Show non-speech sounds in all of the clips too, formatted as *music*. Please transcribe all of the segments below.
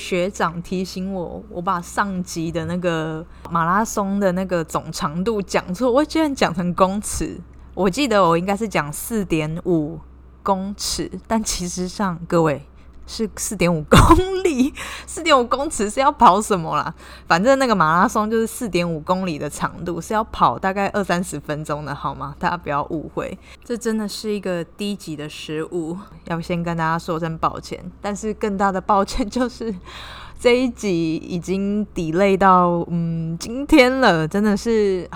学长提醒我，我把上集的那个马拉松的那个总长度讲错，我居然讲成公尺。我记得我应该是讲四点五公尺，但其实上各位是四点五公里，*laughs* 四点五公尺是要跑什么啦？反正那个马拉松就是四点五公里的长度，是要跑大概二三十分钟的，好吗？大家不要误会，这真的是一个低级的失误，要先跟大家说声抱歉。但是更大的抱歉就是 *laughs* 这一集已经 delay 到嗯今天了，真的是。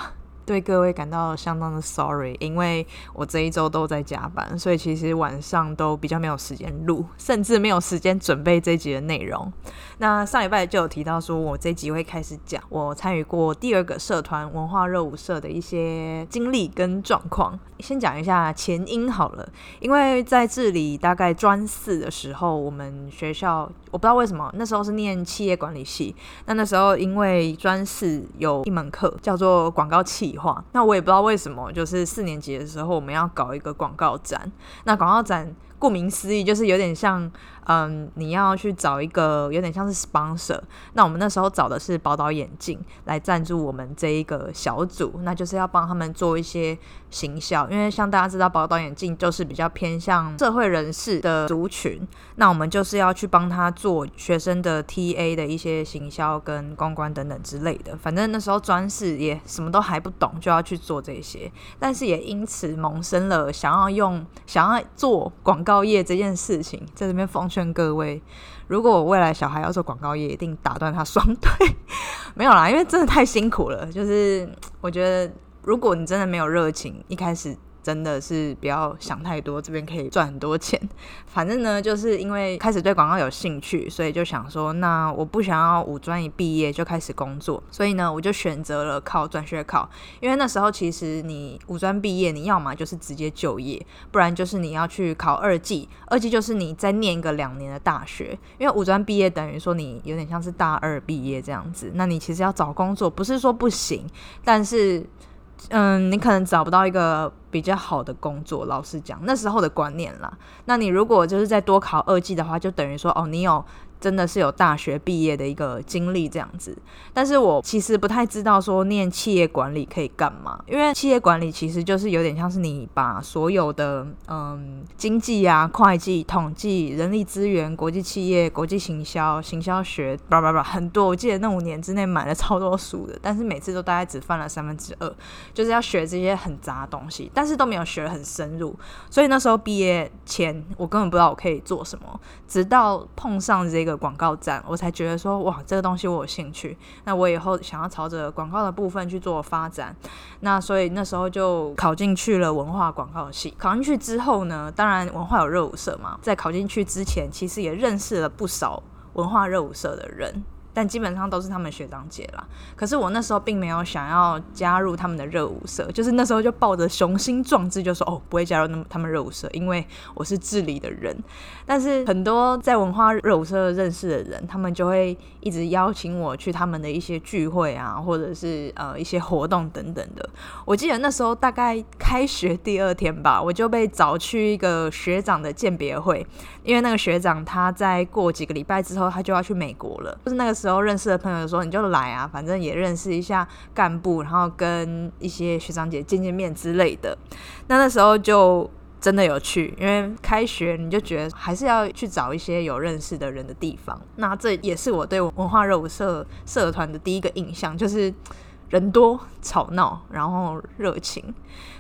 对各位感到相当的 sorry，因为我这一周都在加班，所以其实晚上都比较没有时间录，甚至没有时间准备这集的内容。那上礼拜就有提到说，我这集会开始讲我参与过第二个社团文化热舞社的一些经历跟状况。先讲一下前因好了，因为在这里大概专四的时候，我们学校我不知道为什么那时候是念企业管理系，那那时候因为专四有一门课叫做广告企划，那我也不知道为什么，就是四年级的时候我们要搞一个广告展，那广告展顾名思义就是有点像。嗯，你要去找一个有点像是 sponsor，那我们那时候找的是宝岛眼镜来赞助我们这一个小组，那就是要帮他们做一些行销，因为像大家知道宝岛眼镜就是比较偏向社会人士的族群，那我们就是要去帮他做学生的 TA 的一些行销跟公关等等之类的。反正那时候专事也什么都还不懂，就要去做这些，但是也因此萌生了想要用想要做广告业这件事情，在这边奉。劝各位，如果我未来小孩要做广告业，一定打断他双腿。*laughs* 没有啦，因为真的太辛苦了。就是我觉得，如果你真的没有热情，一开始。真的是不要想太多，这边可以赚很多钱。*laughs* 反正呢，就是因为开始对广告有兴趣，所以就想说，那我不想要五专一毕业就开始工作，所以呢，我就选择了考转学考。因为那时候其实你五专毕业，你要么就是直接就业，不然就是你要去考二技。二技就是你再念一个两年的大学。因为五专毕业等于说你有点像是大二毕业这样子，那你其实要找工作不是说不行，但是。嗯，你可能找不到一个比较好的工作。老实讲，那时候的观念啦。那你如果就是再多考二级的话，就等于说，哦，你有。真的是有大学毕业的一个经历这样子，但是我其实不太知道说念企业管理可以干嘛，因为企业管理其实就是有点像是你把所有的嗯经济啊、会计、统计、人力资源、国际企业、国际行销、行销学，叭叭叭很多。我记得那五年之内买了超多书的，但是每次都大概只翻了三分之二，就是要学这些很杂东西，但是都没有学很深入。所以那时候毕业前，我根本不知道我可以做什么，直到碰上这一个。广告站，我才觉得说哇，这个东西我有兴趣。那我以后想要朝着广告的部分去做发展。那所以那时候就考进去了文化广告系。考进去之后呢，当然文化有热舞社嘛，在考进去之前，其实也认识了不少文化热舞社的人。但基本上都是他们学长姐啦。可是我那时候并没有想要加入他们的热舞社，就是那时候就抱着雄心壮志，就说哦，不会加入那他们热舞社，因为我是治理的人。但是很多在文化热舞社认识的人，他们就会一直邀请我去他们的一些聚会啊，或者是呃一些活动等等的。我记得那时候大概开学第二天吧，我就被找去一个学长的鉴别会，因为那个学长他在过几个礼拜之后，他就要去美国了，就是那个。时候认识的朋友说你就来啊，反正也认识一下干部，然后跟一些学长姐见见面之类的。那那时候就真的有去，因为开学你就觉得还是要去找一些有认识的人的地方。那这也是我对文化热舞社社团的第一个印象，就是。人多吵闹，然后热情。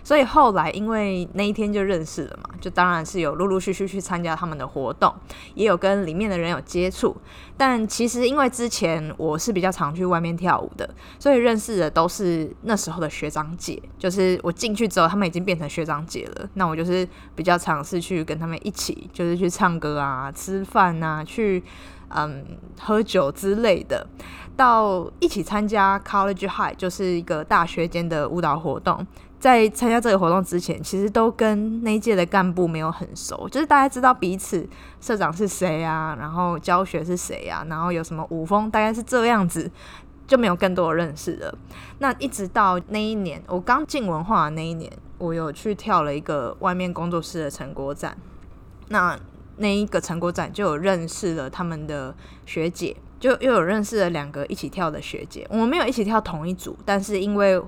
所以后来因为那一天就认识了嘛，就当然是有陆陆续续去参加他们的活动，也有跟里面的人有接触。但其实因为之前我是比较常去外面跳舞的，所以认识的都是那时候的学长姐。就是我进去之后，他们已经变成学长姐了，那我就是比较尝试去跟他们一起，就是去唱歌啊、吃饭啊、去嗯喝酒之类的。到一起参加 College High，就是一个大学间的舞蹈活动。在参加这个活动之前，其实都跟那一届的干部没有很熟，就是大家知道彼此社长是谁啊，然后教学是谁啊，然后有什么舞风，大概是这样子，就没有更多的认识了。那一直到那一年，我刚进文化的那一年，我有去跳了一个外面工作室的成果展。那那一个成果展就有认识了他们的学姐，就又有认识了两个一起跳的学姐。我们没有一起跳同一组，但是因为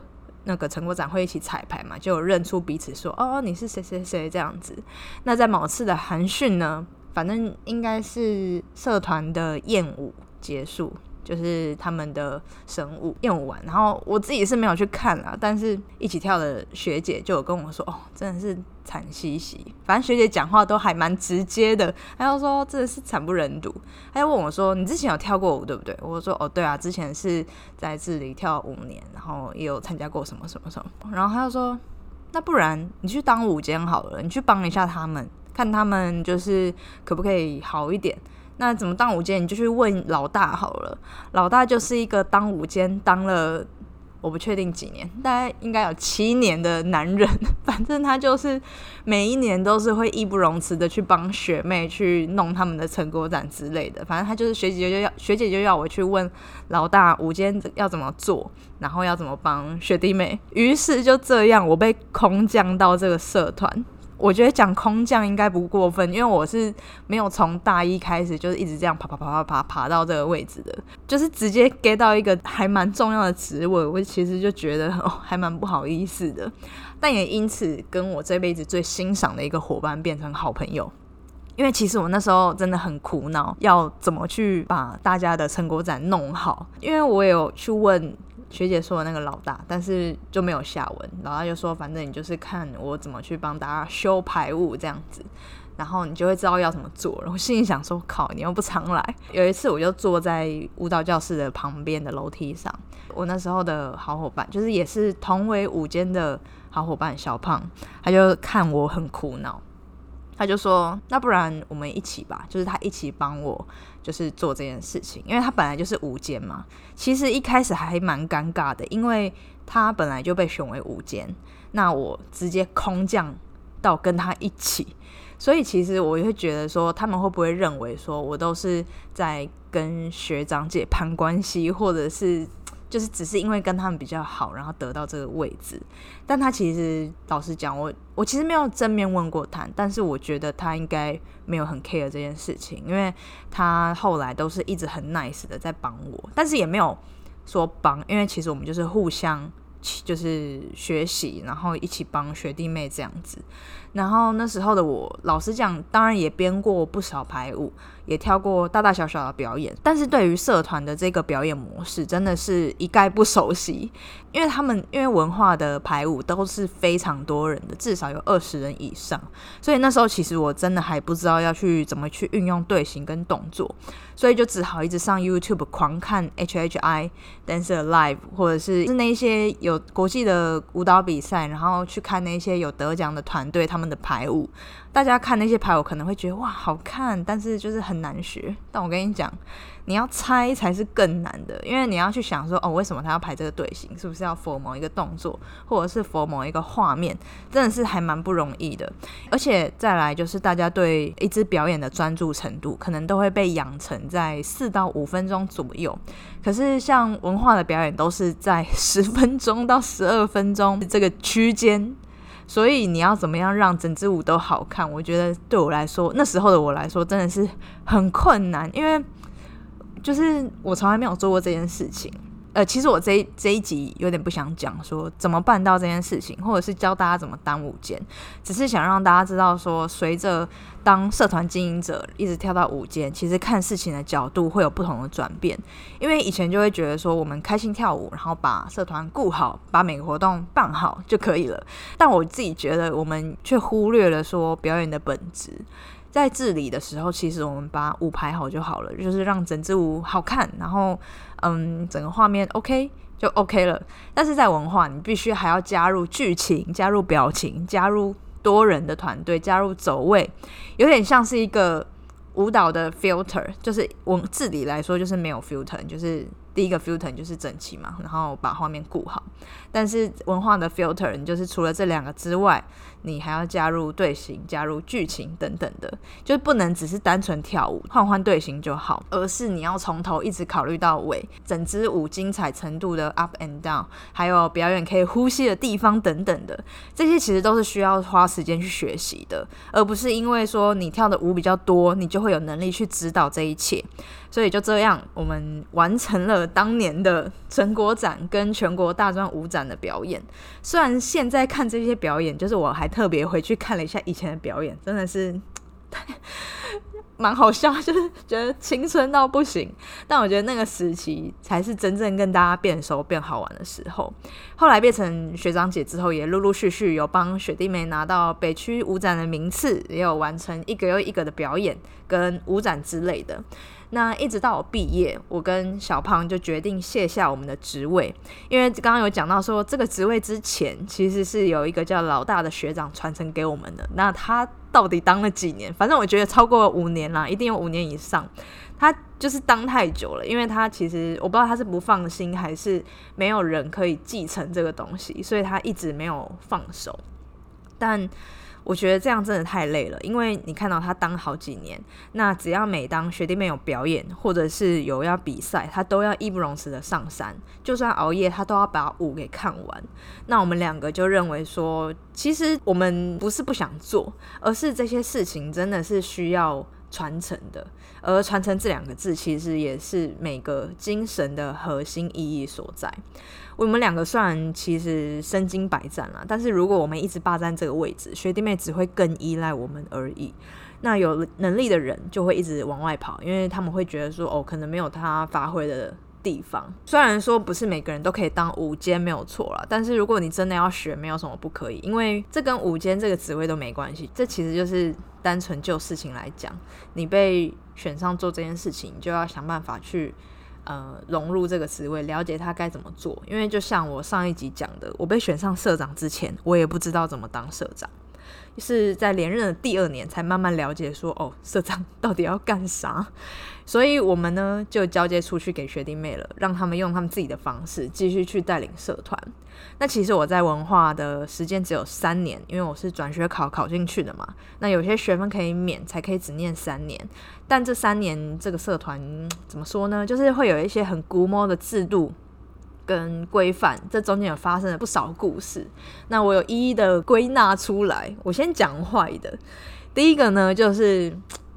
那个成果展会一起彩排嘛，就有认出彼此，说哦你是谁谁谁这样子。那在某次的寒训呢，反正应该是社团的宴舞结束，就是他们的神舞宴舞完，然后我自己是没有去看啦，但是一起跳的学姐就有跟我说，哦真的是。惨兮兮，反正学姐讲话都还蛮直接的。她就说真的是惨不忍睹。她就问我说：“你之前有跳过舞对不对？”我说：“哦，对啊，之前是在这里跳五年，然后也有参加过什么什么什么。”然后她就说：“那不然你去当舞监好了，你去帮一下他们，看他们就是可不可以好一点。那怎么当午间？你就去问老大好了。老大就是一个当午间当了。”我不确定几年，大概应该有七年的男人。反正他就是每一年都是会义不容辞的去帮学妹去弄他们的成果展之类的。反正他就是学姐就要学姐就要我去问老大午间要怎么做，然后要怎么帮学弟妹。于是就这样，我被空降到这个社团。我觉得讲空降应该不过分，因为我是没有从大一开始就是一直这样爬爬爬爬爬爬到这个位置的，就是直接 get 到一个还蛮重要的职位，我其实就觉得还蛮不好意思的，但也因此跟我这辈子最欣赏的一个伙伴变成好朋友，因为其实我那时候真的很苦恼，要怎么去把大家的成果展弄好，因为我有去问。学姐说的那个老大，但是就没有下文。老大就说：“反正你就是看我怎么去帮大家修排舞这样子，然后你就会知道要怎么做。”然后心里想说：“靠，你又不常来。”有一次我就坐在舞蹈教室的旁边的楼梯上，我那时候的好伙伴，就是也是同为舞间的好伙伴小胖，他就看我很苦恼。他就说：“那不然我们一起吧，就是他一起帮我，就是做这件事情，因为他本来就是无间嘛。其实一开始还蛮尴尬的，因为他本来就被选为无间，那我直接空降到跟他一起，所以其实我会觉得说，他们会不会认为说我都是在跟学长姐攀关系，或者是？”就是只是因为跟他们比较好，然后得到这个位置。但他其实老实讲，我我其实没有正面问过他，但是我觉得他应该没有很 care 这件事情，因为他后来都是一直很 nice 的在帮我，但是也没有说帮，因为其实我们就是互相就是学习，然后一起帮学弟妹这样子。然后那时候的我，老实讲，当然也编过不少排舞。也跳过大大小小的表演，但是对于社团的这个表演模式，真的是一概不熟悉。因为他们因为文化的排舞都是非常多人的，至少有二十人以上，所以那时候其实我真的还不知道要去怎么去运用队形跟动作，所以就只好一直上 YouTube 狂看 HHI Dancer Live，或者是是那些有国际的舞蹈比赛，然后去看那些有得奖的团队他们的排舞。大家看那些排舞可能会觉得哇好看，但是就是很难学。但我跟你讲，你要猜才是更难的，因为你要去想说哦，为什么他要排这个队形？是不是要佛某一个动作，或者是佛某一个画面？真的是还蛮不容易的。而且再来就是大家对一支表演的专注程度，可能都会被养成在四到五分钟左右。可是像文化的表演，都是在 *laughs* 十分钟到十二分钟这个区间。所以你要怎么样让整支舞都好看？我觉得对我来说，那时候的我来说真的是很困难，因为就是我从来没有做过这件事情，呃，其实我这一这一集有点不想讲说怎么办到这件事情，或者是教大家怎么当舞间，只是想让大家知道说，随着当社团经营者一直跳到舞间，其实看事情的角度会有不同的转变。因为以前就会觉得说，我们开心跳舞，然后把社团顾好，把每个活动办好就可以了。但我自己觉得，我们却忽略了说表演的本质。在治理的时候，其实我们把舞排好就好了，就是让整支舞好看，然后嗯，整个画面 OK 就 OK 了。但是在文化，你必须还要加入剧情、加入表情、加入多人的团队、加入走位，有点像是一个舞蹈的 filter，就是文治理来说就是没有 filter，就是第一个 filter 就是整齐嘛，然后把画面顾好。但是文化的 filter，你就是除了这两个之外。你还要加入队形、加入剧情等等的，就是不能只是单纯跳舞换换队形就好，而是你要从头一直考虑到尾，整支舞精彩程度的 up and down，还有表演可以呼吸的地方等等的，这些其实都是需要花时间去学习的，而不是因为说你跳的舞比较多，你就会有能力去指导这一切。所以就这样，我们完成了当年的成果展跟全国大专舞展的表演。虽然现在看这些表演，就是我还特别回去看了一下以前的表演，真的是 *laughs* 蛮好笑，就是觉得青春到不行。但我觉得那个时期才是真正跟大家变熟、变好玩的时候。后来变成学长姐之后，也陆陆续续有帮学弟妹拿到北区舞展的名次，也有完成一个又一个的表演跟舞展之类的。那一直到我毕业，我跟小胖就决定卸下我们的职位，因为刚刚有讲到说，这个职位之前其实是有一个叫老大的学长传承给我们的。那他到底当了几年？反正我觉得超过五年啦，一定有五年以上。他就是当太久了，因为他其实我不知道他是不放心，还是没有人可以继承这个东西，所以他一直没有放手。但我觉得这样真的太累了，因为你看到他当好几年，那只要每当学弟妹有表演或者是有要比赛，他都要义不容辞的上山，就算熬夜，他都要把舞给看完。那我们两个就认为说，其实我们不是不想做，而是这些事情真的是需要传承的，而传承这两个字，其实也是每个精神的核心意义所在。我们两个虽然其实身经百战了，但是如果我们一直霸占这个位置，学弟妹只会更依赖我们而已。那有能力的人就会一直往外跑，因为他们会觉得说，哦，可能没有他发挥的地方。虽然说不是每个人都可以当午间，没有错了，但是如果你真的要学，没有什么不可以，因为这跟午间这个职位都没关系。这其实就是单纯就事情来讲，你被选上做这件事情，你就要想办法去。呃，融入这个职位，了解他该怎么做。因为就像我上一集讲的，我被选上社长之前，我也不知道怎么当社长。是在连任的第二年才慢慢了解，说哦，社长到底要干啥？*laughs* 所以我们呢就交接出去给学弟妹了，让他们用他们自己的方式继续去带领社团。那其实我在文化的时间只有三年，因为我是转学考考进去的嘛。那有些学分可以免，才可以只念三年。但这三年这个社团怎么说呢？就是会有一些很估摸的制度。跟规范，这中间有发生了不少故事。那我有一一的归纳出来。我先讲坏的。第一个呢，就是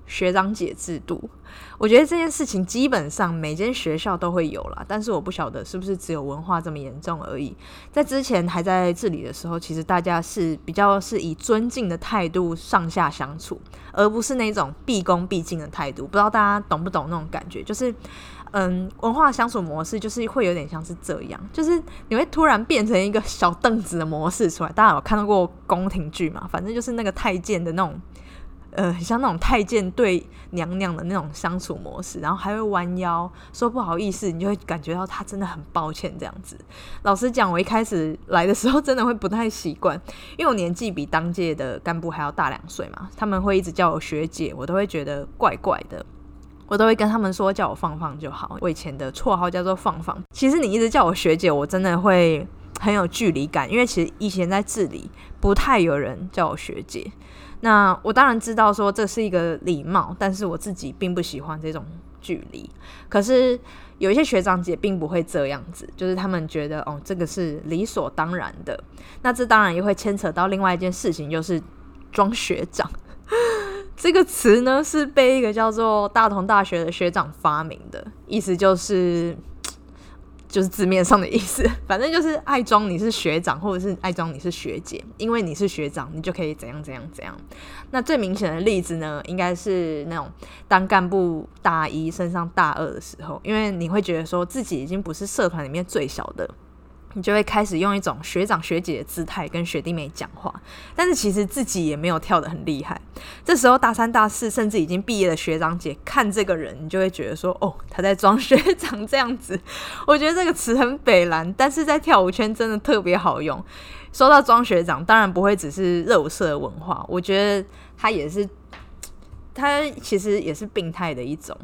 学长姐制度。我觉得这件事情基本上每间学校都会有啦，但是我不晓得是不是只有文化这么严重而已。在之前还在治理的时候，其实大家是比较是以尊敬的态度上下相处，而不是那种毕恭毕敬的态度。不知道大家懂不懂那种感觉？就是。嗯，文化相处模式就是会有点像是这样，就是你会突然变成一个小凳子的模式出来。大家有看到过宫廷剧嘛？反正就是那个太监的那种，呃，像那种太监对娘娘的那种相处模式，然后还会弯腰说不好意思，你就会感觉到他真的很抱歉这样子。老实讲，我一开始来的时候真的会不太习惯，因为我年纪比当届的干部还要大两岁嘛，他们会一直叫我学姐，我都会觉得怪怪的。我都会跟他们说叫我放放就好。我以前的绰号叫做放放。其实你一直叫我学姐，我真的会很有距离感，因为其实以前在这里不太有人叫我学姐。那我当然知道说这是一个礼貌，但是我自己并不喜欢这种距离。可是有一些学长姐并不会这样子，就是他们觉得哦这个是理所当然的。那这当然也会牵扯到另外一件事情，就是装学长。这个词呢是被一个叫做大同大学的学长发明的，意思就是 *tsk* 就是字面上的意思，*laughs* 反正就是爱装你是学长，或者是爱装你是学姐，因为你是学长，你就可以怎样怎样怎样。那最明显的例子呢，应该是那种当干部大一升上大二的时候，因为你会觉得说自己已经不是社团里面最小的。你就会开始用一种学长学姐的姿态跟学弟妹讲话，但是其实自己也没有跳得很厉害。这时候大三、大四甚至已经毕业的学长姐看这个人，你就会觉得说：“哦，他在装学长这样子。”我觉得这个词很北蓝，但是在跳舞圈真的特别好用。说到装学长，当然不会只是热舞社文化，我觉得他也是。它其实也是病态的一种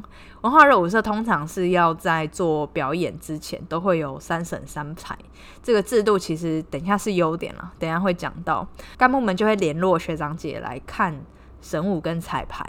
文化热舞社，通常是要在做表演之前都会有三审三排这个制度，其实等一下是优点了，等下会讲到干部们就会联络学长姐来看。神武跟彩排，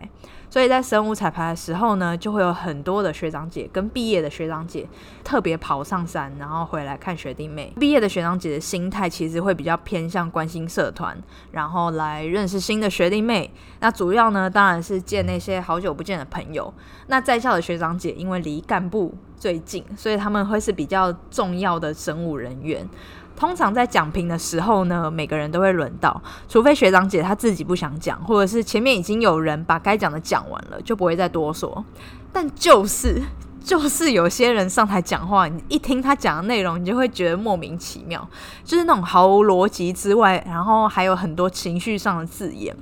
所以在神武彩排的时候呢，就会有很多的学长姐跟毕业的学长姐特别跑上山，然后回来看学弟妹。毕业的学长姐的心态其实会比较偏向关心社团，然后来认识新的学弟妹。那主要呢，当然是见那些好久不见的朋友。那在校的学长姐因为离干部最近，所以他们会是比较重要的神武人员。通常在讲评的时候呢，每个人都会轮到，除非学长姐她自己不想讲，或者是前面已经有人把该讲的讲完了，就不会再多说。但就是 *laughs* 就是有些人上台讲话，你一听他讲的内容，你就会觉得莫名其妙，就是那种毫无逻辑之外，然后还有很多情绪上的字眼。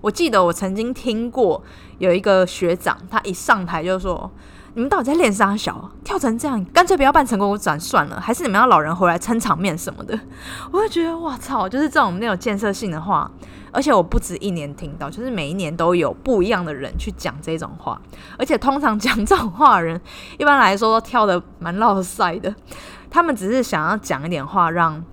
我记得我曾经听过有一个学长，他一上台就说。你们到底在练啥小？跳成这样，干脆不要办成功展算了，还是你们要老人回来撑场面什么的？我就觉得，哇操，就是这种没有建设性的话，而且我不止一年听到，就是每一年都有不一样的人去讲这种话，而且通常讲这种话的人，一般来说都跳的蛮落塞的，他们只是想要讲一点话让。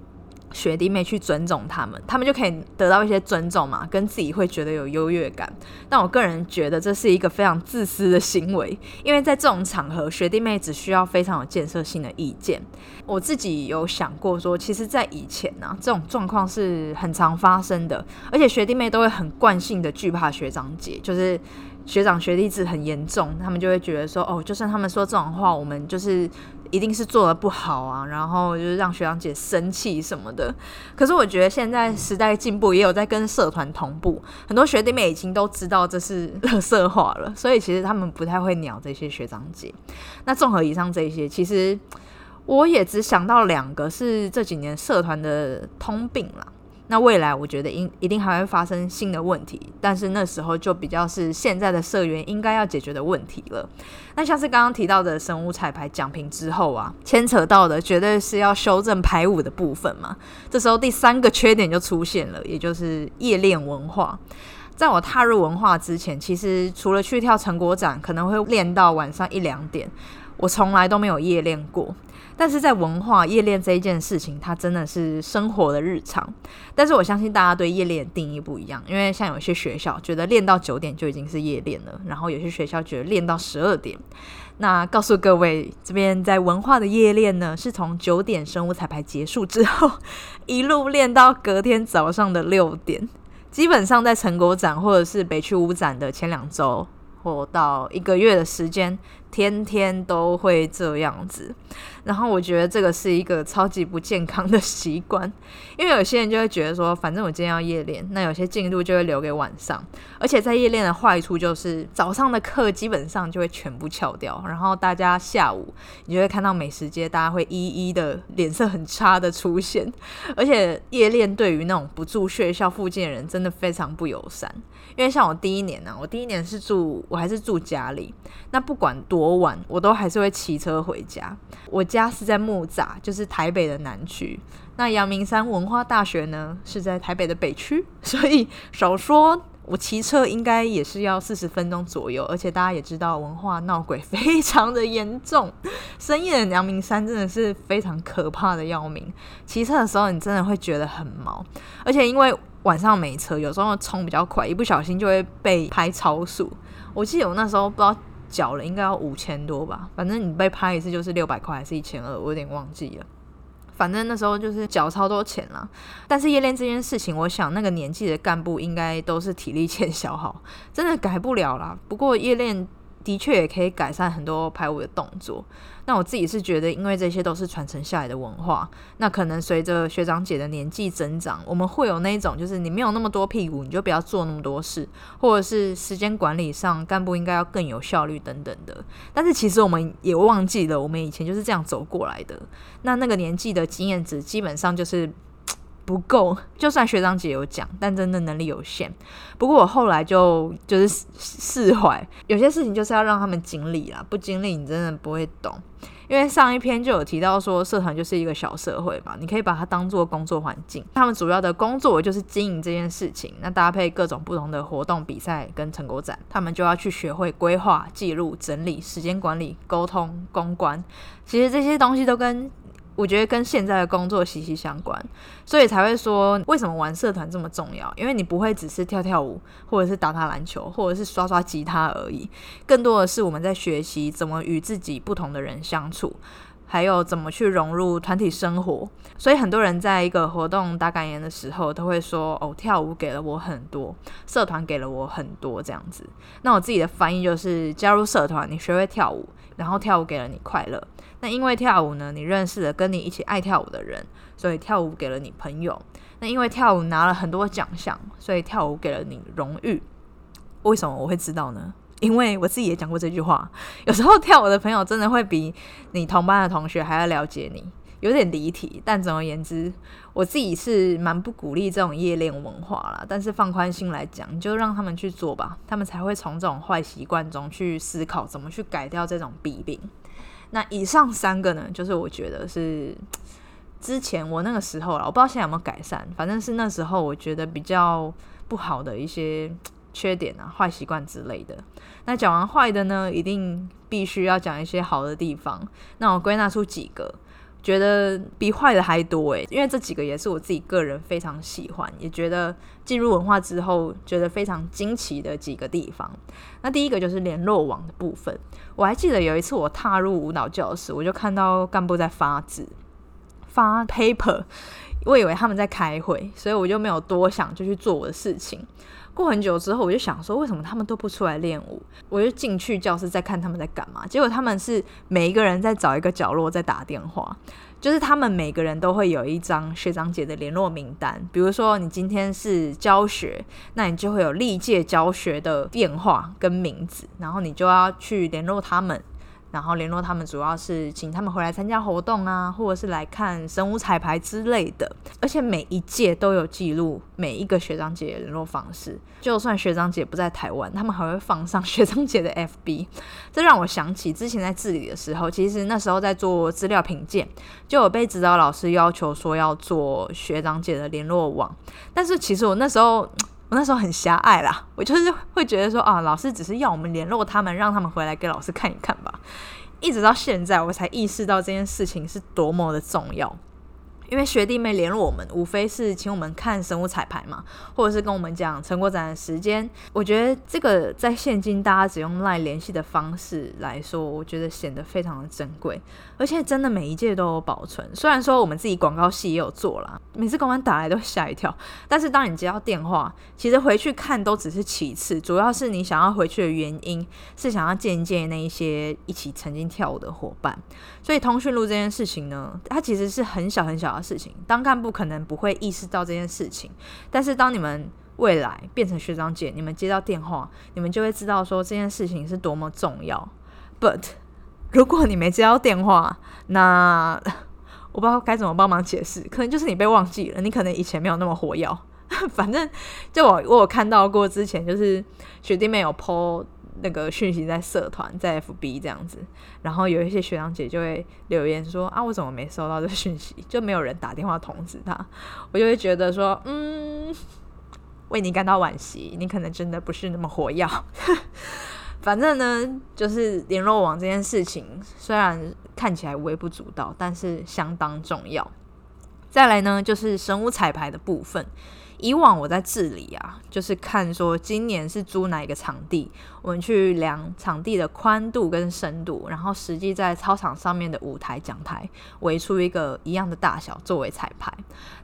学弟妹去尊重他们，他们就可以得到一些尊重嘛，跟自己会觉得有优越感。但我个人觉得这是一个非常自私的行为，因为在这种场合，学弟妹只需要非常有建设性的意见。我自己有想过说，其实，在以前呢，这种状况是很常发生的，而且学弟妹都会很惯性的惧怕学长姐，就是学长学弟制很严重，他们就会觉得说，哦，就算他们说这种话，我们就是。一定是做的不好啊，然后就是让学长姐生气什么的。可是我觉得现在时代进步，也有在跟社团同步，很多学弟妹已经都知道这是乐色化了，所以其实他们不太会鸟这些学长姐。那综合以上这些，其实我也只想到两个是这几年社团的通病了。那未来我觉得应一定还会发生新的问题，但是那时候就比较是现在的社员应该要解决的问题了。那像是刚刚提到的神武彩排奖评之后啊，牵扯到的绝对是要修正排舞的部分嘛。这时候第三个缺点就出现了，也就是夜练文化。在我踏入文化之前，其实除了去跳成果展，可能会练到晚上一两点，我从来都没有夜练过。但是在文化夜练这一件事情，它真的是生活的日常。但是我相信大家对夜练的定义不一样，因为像有些学校觉得练到九点就已经是夜练了，然后有些学校觉得练到十二点。那告诉各位，这边在文化的夜练呢，是从九点生物彩排结束之后，*laughs* 一路练到隔天早上的六点，基本上在成果展或者是北区舞展的前两周。或到一个月的时间，天天都会这样子，然后我觉得这个是一个超级不健康的习惯，因为有些人就会觉得说，反正我今天要夜练，那有些进度就会留给晚上，而且在夜练的坏处就是早上的课基本上就会全部翘掉，然后大家下午你就会看到美食街大家会一一的脸色很差的出现，而且夜练对于那种不住学校附近的人真的非常不友善。因为像我第一年呢，我第一年是住，我还是住家里。那不管多多晚，我都还是会骑车回家。我家是在木栅，就是台北的南区。那阳明山文化大学呢，是在台北的北区。*laughs* 所以少说，我骑车应该也是要四十分钟左右。而且大家也知道，文化闹鬼非常的严重，深夜的阳明山真的是非常可怕的要命。骑车的时候，你真的会觉得很毛，而且因为。晚上没车，有时候冲比较快，一不小心就会被拍超速。我记得我那时候不知道缴了，应该要五千多吧。反正你被拍一次就是六百块，还是一千二，我有点忘记了。反正那时候就是缴超多钱了。但是夜练这件事情，我想那个年纪的干部应该都是体力欠消耗，真的改不了啦。不过夜练的确也可以改善很多排舞的动作。那我自己是觉得，因为这些都是传承下来的文化，那可能随着学长姐的年纪增长，我们会有那一种，就是你没有那么多屁股，你就不要做那么多事，或者是时间管理上干部应该要更有效率等等的。但是其实我们也忘记了，我们以前就是这样走过来的。那那个年纪的经验值基本上就是。不够，就算学长姐有讲，但真的能力有限。不过我后来就就是释怀，有些事情就是要让他们经历啦，不经历你真的不会懂。因为上一篇就有提到说，社团就是一个小社会嘛，你可以把它当做工作环境。他们主要的工作就是经营这件事情，那搭配各种不同的活动、比赛跟成果展，他们就要去学会规划、记录、整理、时间管理、沟通、公关。其实这些东西都跟我觉得跟现在的工作息息相关，所以才会说为什么玩社团这么重要？因为你不会只是跳跳舞，或者是打打篮球，或者是刷刷吉他而已，更多的是我们在学习怎么与自己不同的人相处，还有怎么去融入团体生活。所以很多人在一个活动打感言的时候，都会说：“哦，跳舞给了我很多，社团给了我很多。”这样子。那我自己的翻译就是：加入社团，你学会跳舞，然后跳舞给了你快乐。那因为跳舞呢，你认识了跟你一起爱跳舞的人，所以跳舞给了你朋友。那因为跳舞拿了很多奖项，所以跳舞给了你荣誉。为什么我会知道呢？因为我自己也讲过这句话。有时候跳舞的朋友真的会比你同班的同学还要了解你。有点离题，但总而言之，我自己是蛮不鼓励这种夜练文化啦。但是放宽心来讲，就让他们去做吧，他们才会从这种坏习惯中去思考怎么去改掉这种弊病。那以上三个呢，就是我觉得是之前我那个时候了，我不知道现在有没有改善，反正是那时候我觉得比较不好的一些缺点啊、坏习惯之类的。那讲完坏的呢，一定必须要讲一些好的地方。那我归纳出几个。觉得比坏的还多诶，因为这几个也是我自己个人非常喜欢，也觉得进入文化之后觉得非常惊奇的几个地方。那第一个就是联络网的部分，我还记得有一次我踏入舞蹈教室，我就看到干部在发字、发 paper，我以为他们在开会，所以我就没有多想，就去做我的事情。过很久之后，我就想说，为什么他们都不出来练舞？我就进去教室在看他们在干嘛。结果他们是每一个人在找一个角落在打电话，就是他们每个人都会有一张学长姐的联络名单。比如说你今天是教学，那你就会有历届教学的电话跟名字，然后你就要去联络他们。然后联络他们，主要是请他们回来参加活动啊，或者是来看神武彩排之类的。而且每一届都有记录每一个学长姐联络方式，就算学长姐不在台湾，他们还会放上学长姐的 FB。这让我想起之前在治理的时候，其实那时候在做资料品鉴，就有被指导老师要求说要做学长姐的联络网。但是其实我那时候。我那时候很狭隘啦，我就是会觉得说啊，老师只是要我们联络他们，让他们回来给老师看一看吧。一直到现在，我才意识到这件事情是多么的重要。因为学弟妹联络我们，无非是请我们看生物彩排嘛，或者是跟我们讲成果展的时间。我觉得这个在现今大家只用赖联系的方式来说，我觉得显得非常的珍贵，而且真的每一届都有保存。虽然说我们自己广告系也有做啦，每次公安打来都吓一跳，但是当你接到电话，其实回去看都只是其次，主要是你想要回去的原因是想要见一见那一些一起曾经跳舞的伙伴。所以通讯录这件事情呢，它其实是很小很小的。事情当干部可能不会意识到这件事情，但是当你们未来变成学长姐，你们接到电话，你们就会知道说这件事情是多么重要。But 如果你没接到电话，那 *laughs* 我不知道该怎么帮忙解释，可能就是你被忘记了，你可能以前没有那么火药。*laughs* 反正就我我有看到过之前就是学弟妹有 po。那个讯息在社团在 FB 这样子，然后有一些学长姐就会留言说啊，我怎么没收到这讯息？就没有人打电话通知他，我就会觉得说，嗯，为你感到惋惜，你可能真的不是那么火药。反正呢，就是联络网这件事情，虽然看起来微不足道，但是相当重要。再来呢，就是生物彩排的部分。以往我在治理啊，就是看说今年是租哪一个场地，我们去量场地的宽度跟深度，然后实际在操场上面的舞台讲台围出一个一样的大小作为彩排。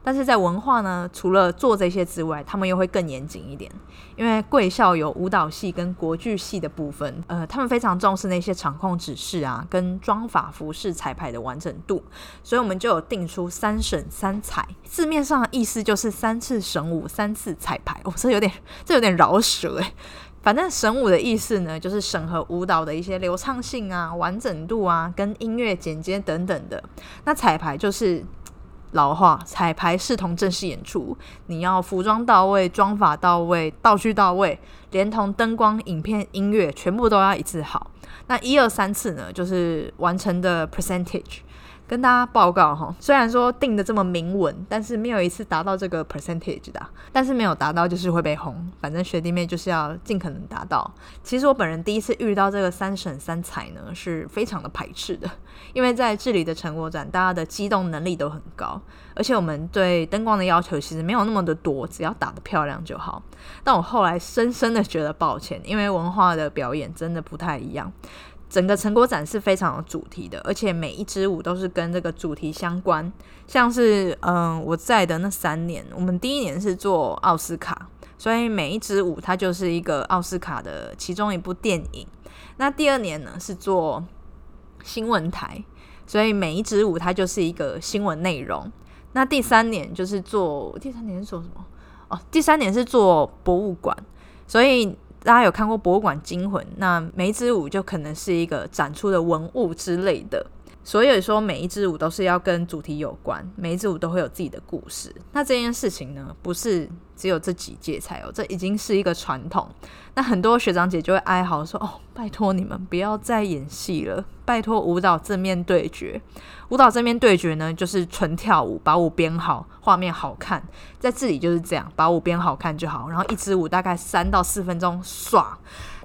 但是在文化呢，除了做这些之外，他们又会更严谨一点，因为贵校有舞蹈系跟国剧系的部分，呃，他们非常重视那些场控指示啊，跟妆法服饰彩排的完整度，所以我们就有定出三审三彩，字面上的意思就是三次审。舞三次彩排，我 *laughs* 这有点这有点饶舌诶。反正神舞的意思呢，就是审核舞蹈的一些流畅性啊、完整度啊，跟音乐剪接等等的。那彩排就是老话，彩排视同正式演出，你要服装到位、妆法到位、道具到位，连同灯光、影片、音乐，全部都要一次好。那一二三次呢，就是完成的 percentage。跟大家报告哈，虽然说定的这么明文，但是没有一次达到这个 percentage 的，但是没有达到就是会被轰。反正学弟妹就是要尽可能达到。其实我本人第一次遇到这个三省三彩呢，是非常的排斥的，因为在这里的成果展，大家的机动能力都很高，而且我们对灯光的要求其实没有那么的多，只要打得漂亮就好。但我后来深深的觉得抱歉，因为文化的表演真的不太一样。整个成果展是非常有主题的，而且每一支舞都是跟这个主题相关。像是嗯，我在的那三年，我们第一年是做奥斯卡，所以每一支舞它就是一个奥斯卡的其中一部电影。那第二年呢是做新闻台，所以每一支舞它就是一个新闻内容。那第三年就是做第三年是做什么？哦，第三年是做博物馆，所以。大家有看过博物馆惊魂？那每一支舞就可能是一个展出的文物之类的，所以说每一支舞都是要跟主题有关，每一支舞都会有自己的故事。那这件事情呢，不是只有这几届才有，这已经是一个传统。那很多学长姐就会哀嚎说：“哦，拜托你们不要再演戏了，拜托舞蹈正面对决。舞蹈这边对决呢，就是纯跳舞，把舞编好，画面好看。在这里就是这样，把舞编好看就好。然后一支舞大概三到四分钟耍，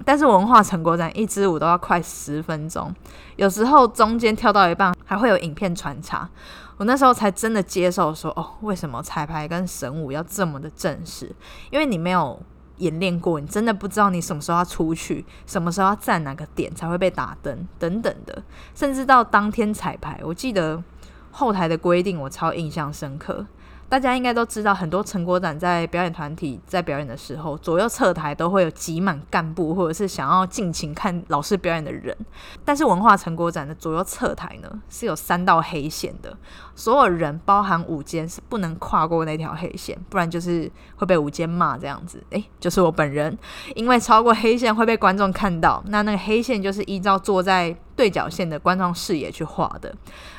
但是文化成果展一支舞都要快十分钟，有时候中间跳到一半还会有影片穿插。我那时候才真的接受说：哦，为什么彩排跟神舞要这么的正式？因为你没有。”演练过，你真的不知道你什么时候要出去，什么时候要站哪个点才会被打灯等等的，甚至到当天彩排，我记得后台的规定我超印象深刻。大家应该都知道，很多成果展在表演团体在表演的时候，左右侧台都会有挤满干部或者是想要尽情看老师表演的人。但是文化成果展的左右侧台呢，是有三道黑线的，所有人包含舞监是不能跨过那条黑线，不然就是会被舞监骂这样子。诶，就是我本人，因为超过黑线会被观众看到，那那个黑线就是依照坐在。对角线的观众视野去画的，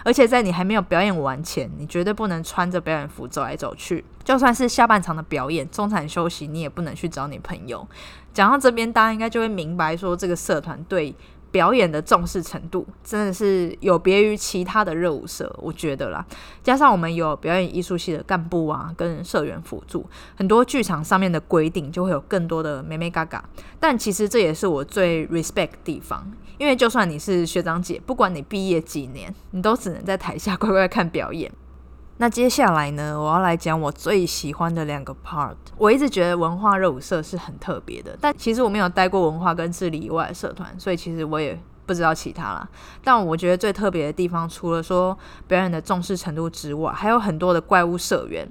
而且在你还没有表演完前，你绝对不能穿着表演服走来走去。就算是下半场的表演，中场休息，你也不能去找你朋友。讲到这边，大家应该就会明白，说这个社团对。表演的重视程度真的是有别于其他的热舞社，我觉得啦。加上我们有表演艺术系的干部啊，跟社员辅助，很多剧场上面的规定就会有更多的美美嘎嘎。但其实这也是我最 respect 的地方，因为就算你是学长姐，不管你毕业几年，你都只能在台下 *laughs* 乖乖看表演。那接下来呢，我要来讲我最喜欢的两个 part。我一直觉得文化热舞社是很特别的，但其实我没有待过文化跟治理以外的社团，所以其实我也不知道其他啦。但我觉得最特别的地方，除了说表演的重视程度之外，还有很多的怪物社员。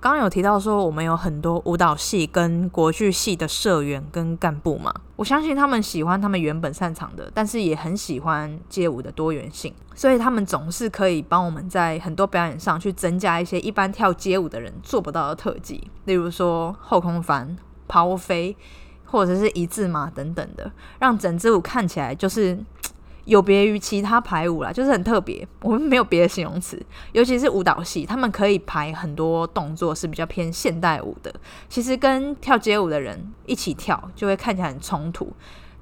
刚刚有提到说，我们有很多舞蹈系跟国剧系的社员跟干部嘛，我相信他们喜欢他们原本擅长的，但是也很喜欢街舞的多元性，所以他们总是可以帮我们在很多表演上去增加一些一般跳街舞的人做不到的特技，例如说后空翻、抛飞，或者是一字马等等的，让整支舞看起来就是。有别于其他排舞啦，就是很特别。我们没有别的形容词，尤其是舞蹈系，他们可以排很多动作是比较偏现代舞的。其实跟跳街舞的人一起跳，就会看起来很冲突，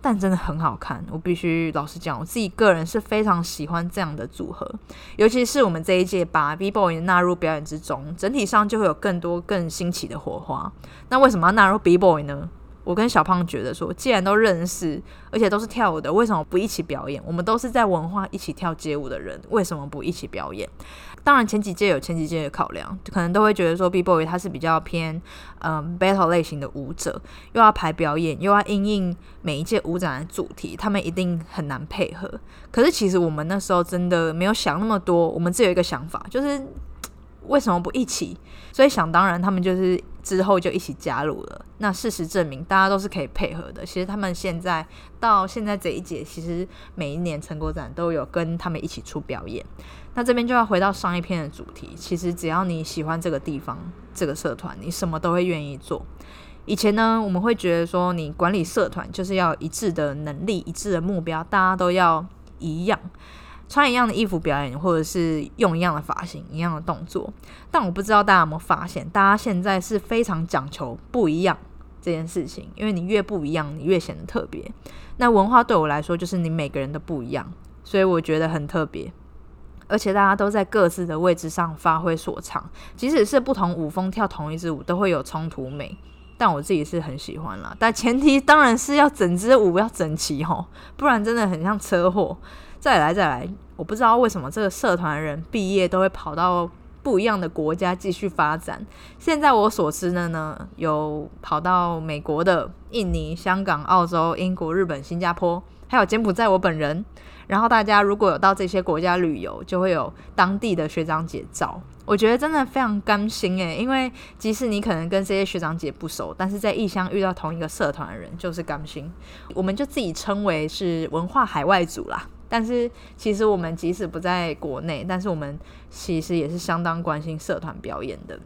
但真的很好看。我必须老实讲，我自己个人是非常喜欢这样的组合。尤其是我们这一届把 B Boy 纳入表演之中，整体上就会有更多更新奇的火花。那为什么要纳入 B Boy 呢？我跟小胖觉得说，既然都认识，而且都是跳舞的，为什么不一起表演？我们都是在文化一起跳街舞的人，为什么不一起表演？当然前几届有前几届的考量，可能都会觉得说 B boy 他是比较偏嗯 battle 类型的舞者，又要排表演，又要应应每一届舞展的主题，他们一定很难配合。可是其实我们那时候真的没有想那么多，我们只有一个想法，就是为什么不一起？所以想当然，他们就是之后就一起加入了。那事实证明，大家都是可以配合的。其实他们现在到现在这一届，其实每一年成果展都有跟他们一起出表演。那这边就要回到上一篇的主题，其实只要你喜欢这个地方、这个社团，你什么都会愿意做。以前呢，我们会觉得说，你管理社团就是要一致的能力、一致的目标，大家都要一样，穿一样的衣服表演，或者是用一样的发型、一样的动作。但我不知道大家有没有发现，大家现在是非常讲求不一样这件事情，因为你越不一样，你越显得特别。那文化对我来说，就是你每个人都不一样，所以我觉得很特别。而且大家都在各自的位置上发挥所长，即使是不同舞风跳同一支舞，都会有冲突美。但我自己是很喜欢啦，但前提当然是要整支舞要整齐吼，不然真的很像车祸。再来再来，我不知道为什么这个社团人毕业都会跑到不一样的国家继续发展。现在我所知的呢，有跑到美国的、印尼、香港、澳洲、英国、日本、新加坡，还有柬埔寨我本人。然后大家如果有到这些国家旅游，就会有当地的学长姐照，我觉得真的非常甘心诶，因为即使你可能跟这些学长姐不熟，但是在异乡遇到同一个社团的人，就是甘心。我们就自己称为是文化海外组啦。但是其实我们即使不在国内，但是我们其实也是相当关心社团表演的。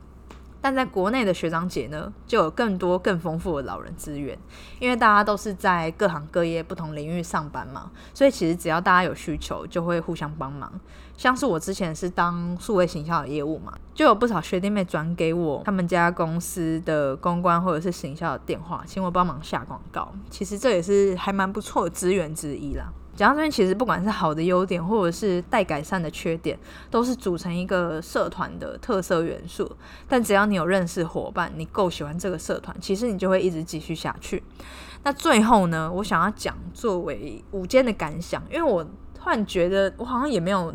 但在国内的学长姐呢，就有更多更丰富的老人资源，因为大家都是在各行各业不同领域上班嘛，所以其实只要大家有需求，就会互相帮忙。像是我之前是当数位行销的业务嘛，就有不少学弟妹转给我他们家公司的公关或者是行销的电话，请我帮忙下广告。其实这也是还蛮不错的资源之一啦。讲到这边，其实不管是好的优点，或者是待改善的缺点，都是组成一个社团的特色元素。但只要你有认识伙伴，你够喜欢这个社团，其实你就会一直继续下去。那最后呢，我想要讲作为午间的感想，因为我突然觉得我好像也没有。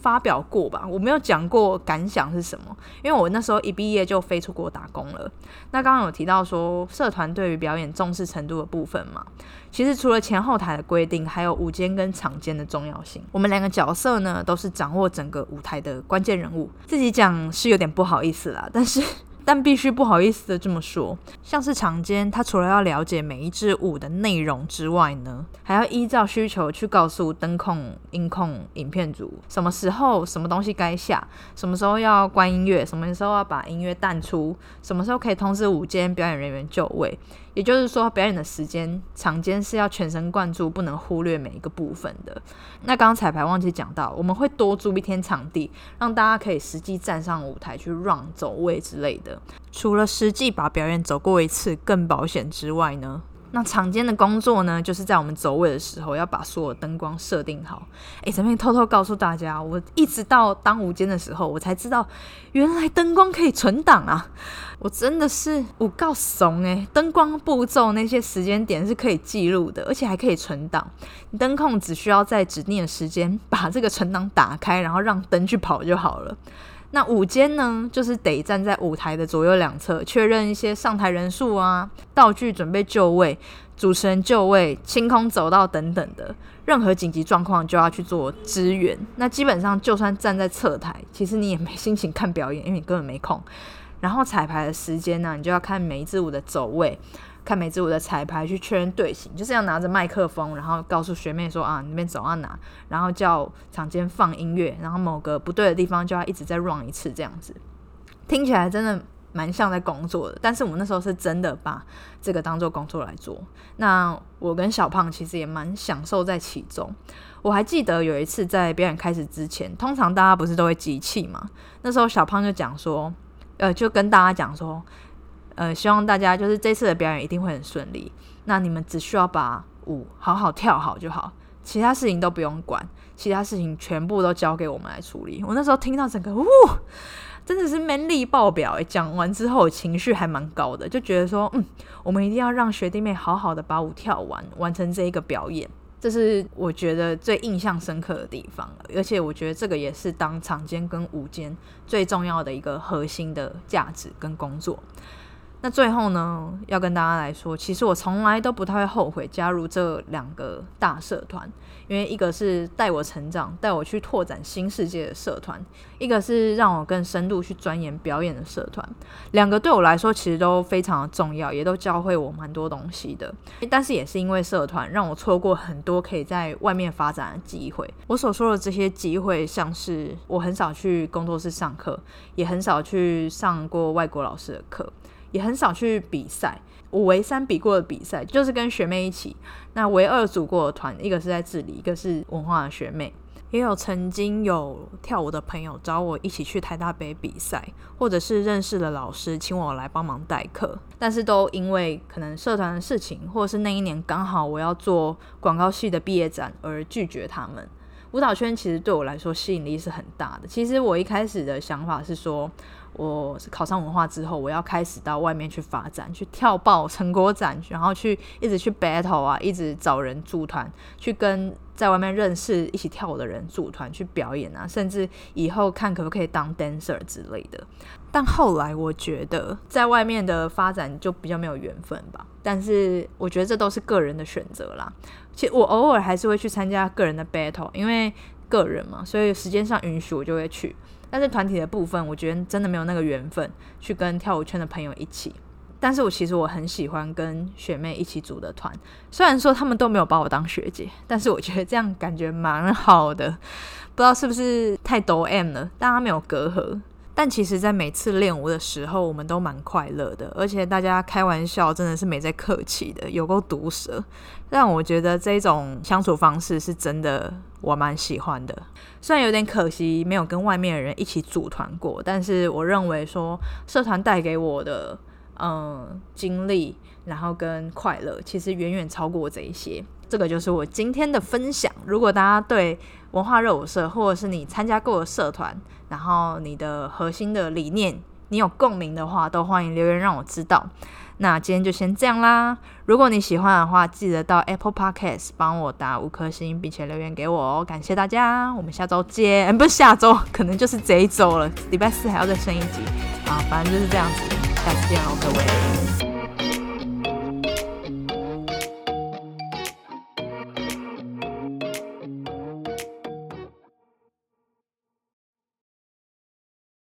发表过吧，我没有讲过感想是什么，因为我那时候一毕业就飞出国打工了。那刚刚有提到说社团对于表演重视程度的部分嘛，其实除了前后台的规定，还有舞间跟场间的重要性。我们两个角色呢，都是掌握整个舞台的关键人物。自己讲是有点不好意思啦，但是。但必须不好意思的这么说，像是场间，他除了要了解每一支舞的内容之外呢，还要依照需求去告诉灯控、音控、影片组什么时候什么东西该下，什么时候要关音乐，什么时候要把音乐淡出，什么时候可以通知舞间表演人员就位。也就是说，表演的时间场间是要全神贯注，不能忽略每一个部分的。那刚刚彩排忘记讲到，我们会多租一天场地，让大家可以实际站上舞台去 run 走位之类的。除了实际把表演走过一次更保险之外呢？那场间的工作呢，就是在我们走位的时候，要把所有灯光设定好。诶，这边偷偷告诉大家，我一直到当午间的时候，我才知道原来灯光可以存档啊！我真的是我告怂诶，灯光步骤那些时间点是可以记录的，而且还可以存档。灯控只需要在指定的时间把这个存档打开，然后让灯去跑就好了。那舞间呢，就是得站在舞台的左右两侧，确认一些上台人数啊、道具准备就位、主持人就位、清空走道等等的，任何紧急状况就要去做支援。那基本上就算站在侧台，其实你也没心情看表演，因为你根本没空。然后彩排的时间呢，你就要看每一支舞的走位。看每支舞的彩排去确认队形，就是要拿着麦克风，然后告诉学妹说啊，那边走到哪，然后叫场间放音乐，然后某个不对的地方就要一直再 run 一次，这样子听起来真的蛮像在工作的。但是我们那时候是真的把这个当做工作来做。那我跟小胖其实也蛮享受在其中。我还记得有一次在表演开始之前，通常大家不是都会集气嘛？那时候小胖就讲说，呃，就跟大家讲说。呃，希望大家就是这次的表演一定会很顺利。那你们只需要把舞好好跳好就好，其他事情都不用管，其他事情全部都交给我们来处理。我那时候听到整个呜，真的是 man 力爆表诶，讲完之后情绪还蛮高的，就觉得说，嗯，我们一定要让学弟妹好好的把舞跳完，完成这一个表演。这是我觉得最印象深刻的地方，而且我觉得这个也是当场间跟舞间最重要的一个核心的价值跟工作。那最后呢，要跟大家来说，其实我从来都不太会后悔加入这两个大社团，因为一个是带我成长、带我去拓展新世界的社团，一个是让我更深度去钻研表演的社团。两个对我来说其实都非常的重要，也都教会我蛮多东西的。但是也是因为社团，让我错过很多可以在外面发展的机会。我所说的这些机会，像是我很少去工作室上课，也很少去上过外国老师的课。也很少去比赛，我唯三比过的比赛就是跟学妹一起。那唯二组过的团，一个是在这里，一个是文化的学妹。也有曾经有跳舞的朋友找我一起去台大杯比赛，或者是认识的老师请我来帮忙代课，但是都因为可能社团的事情，或者是那一年刚好我要做广告系的毕业展而拒绝他们。舞蹈圈其实对我来说吸引力是很大的。其实我一开始的想法是说。我是考上文化之后，我要开始到外面去发展，去跳爆成果展，然后去一直去 battle 啊，一直找人组团，去跟在外面认识一起跳舞的人组团去表演啊，甚至以后看可不可以当 dancer 之类的。但后来我觉得在外面的发展就比较没有缘分吧。但是我觉得这都是个人的选择啦。其实我偶尔还是会去参加个人的 battle，因为个人嘛，所以时间上允许我就会去。但是团体的部分，我觉得真的没有那个缘分去跟跳舞圈的朋友一起。但是我其实我很喜欢跟学妹一起组的团，虽然说他们都没有把我当学姐，但是我觉得这样感觉蛮好的。不知道是不是太抖 M 了，大家没有隔阂。但其实，在每次练舞的时候，我们都蛮快乐的，而且大家开玩笑真的是没在客气的，有够毒舌，让我觉得这种相处方式是真的我蛮喜欢的。虽然有点可惜没有跟外面的人一起组团过，但是我认为说社团带给我的嗯经历，然后跟快乐，其实远远超过这一些。这个就是我今天的分享。如果大家对文化热舞社，或者是你参加过的社团，然后你的核心的理念，你有共鸣的话，都欢迎留言让我知道。那今天就先这样啦。如果你喜欢的话，记得到 Apple Podcast 帮我打五颗星，并且留言给我哦。感谢大家，我们下周见。不是下周，可能就是这一周了。礼拜四还要再升一集。啊，反正就是这样子。下次见喽，各位。